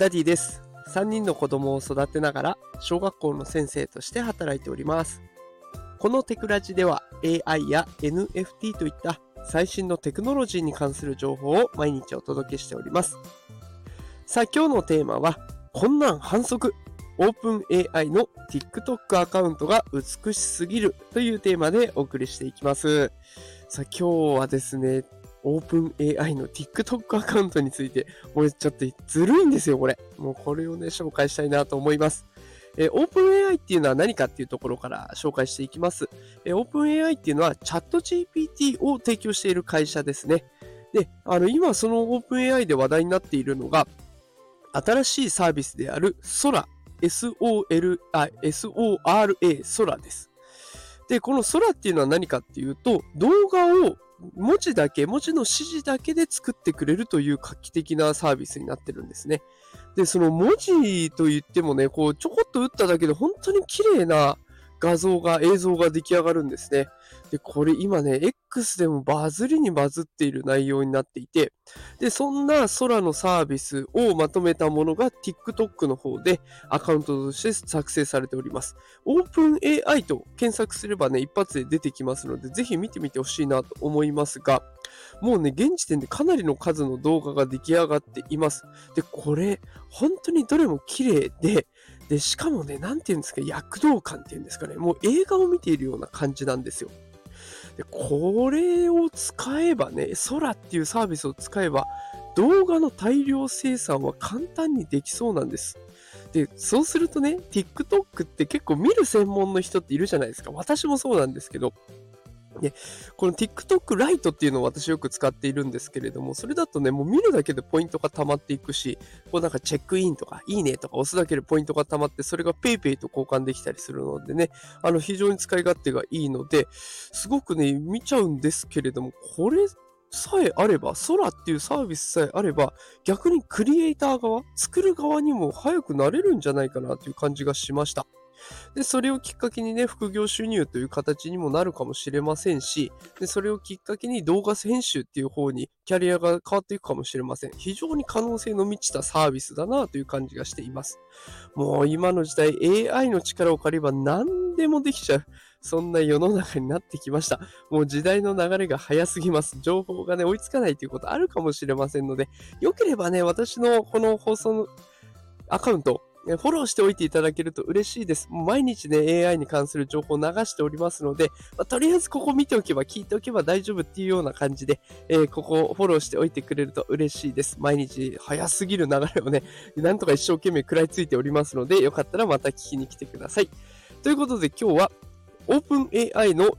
ダディです。3人の子供を育てながら小学校の先生として働いております。このテクラジでは AI や NFT といった最新のテクノロジーに関する情報を毎日お届けしております。さあ今日のテーマは、こんなん反則オープン AI の TikTok アカウントが美しすぎるというテーマでお送りしていきます。さあ今日はですね、オープン AI の TikTok アカウントについて、もうちょっとずるいんですよ、これ。もうこれをね、紹介したいなと思います。えー、オープン AI っていうのは何かっていうところから紹介していきます。えー、オープン AI っていうのはチャット GPT を提供している会社ですね。で、あの、今そのオープン AI で話題になっているのが、新しいサービスである Sora、S-O-L、あ、S-O-R-A、Sora です。で、この空っていうのは何かっていうと、動画を文字だけ、文字の指示だけで作ってくれるという画期的なサービスになってるんですね。で、その文字といってもね、こう、ちょこっと打っただけで本当に綺麗な画像が、映像が出来上がるんですね。で、これ今ね、X でもバズりにバズっている内容になっていて、で、そんな空のサービスをまとめたものが TikTok の方でアカウントとして作成されております。OpenAI と検索すればね、一発で出てきますので、ぜひ見てみてほしいなと思いますが、もうね、現時点でかなりの数の動画が出来上がっています。で、これ、本当にどれも綺麗で、で、しかもね、なんて言うんですか、躍動感っていうんですかね、もう映画を見ているような感じなんですよ。で、これを使えばね、空っていうサービスを使えば、動画の大量生産は簡単にできそうなんです。で、そうするとね、TikTok って結構見る専門の人っているじゃないですか。私もそうなんですけど、で、この TikTok ライトっていうのを私よく使っているんですけれども、それだとね、もう見るだけでポイントが溜まっていくし、こうなんかチェックインとか、いいねとか押すだけでポイントが溜まって、それが PayPay と交換できたりするのでね、あの非常に使い勝手がいいので、すごくね、見ちゃうんですけれども、これさえあれば、空っていうサービスさえあれば、逆にクリエイター側、作る側にも早くなれるんじゃないかなという感じがしました。で、それをきっかけにね、副業収入という形にもなるかもしれませんし、で、それをきっかけに動画編集っていう方にキャリアが変わっていくかもしれません。非常に可能性の満ちたサービスだなという感じがしています。もう今の時代 AI の力を借りれば何でもできちゃう。そんな世の中になってきました。もう時代の流れが早すぎます。情報がね、追いつかないということあるかもしれませんので、よければね、私のこの放送のアカウント、フォローしておいていただけると嬉しいです。毎日ね、AI に関する情報を流しておりますので、まあ、とりあえずここ見ておけば、聞いておけば大丈夫っていうような感じで、えー、ここをフォローしておいてくれると嬉しいです。毎日早すぎる流れをね、なんとか一生懸命食らいついておりますので、よかったらまた聞きに来てください。ということで今日は、 OpenAI の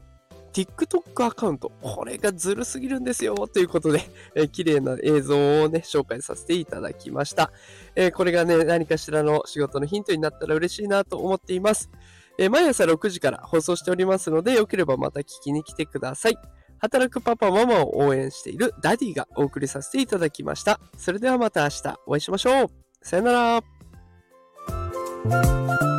TikTok アカウント。これがずるすぎるんですよ。ということで、えー、綺麗な映像をね、紹介させていただきました。えー、これがね、何かしらの仕事のヒントになったら嬉しいなと思っています。えー、毎朝6時から放送しておりますので、よければまた聞きに来てください。働くパパママを応援しているダディがお送りさせていただきました。それではまた明日お会いしましょう。さよなら。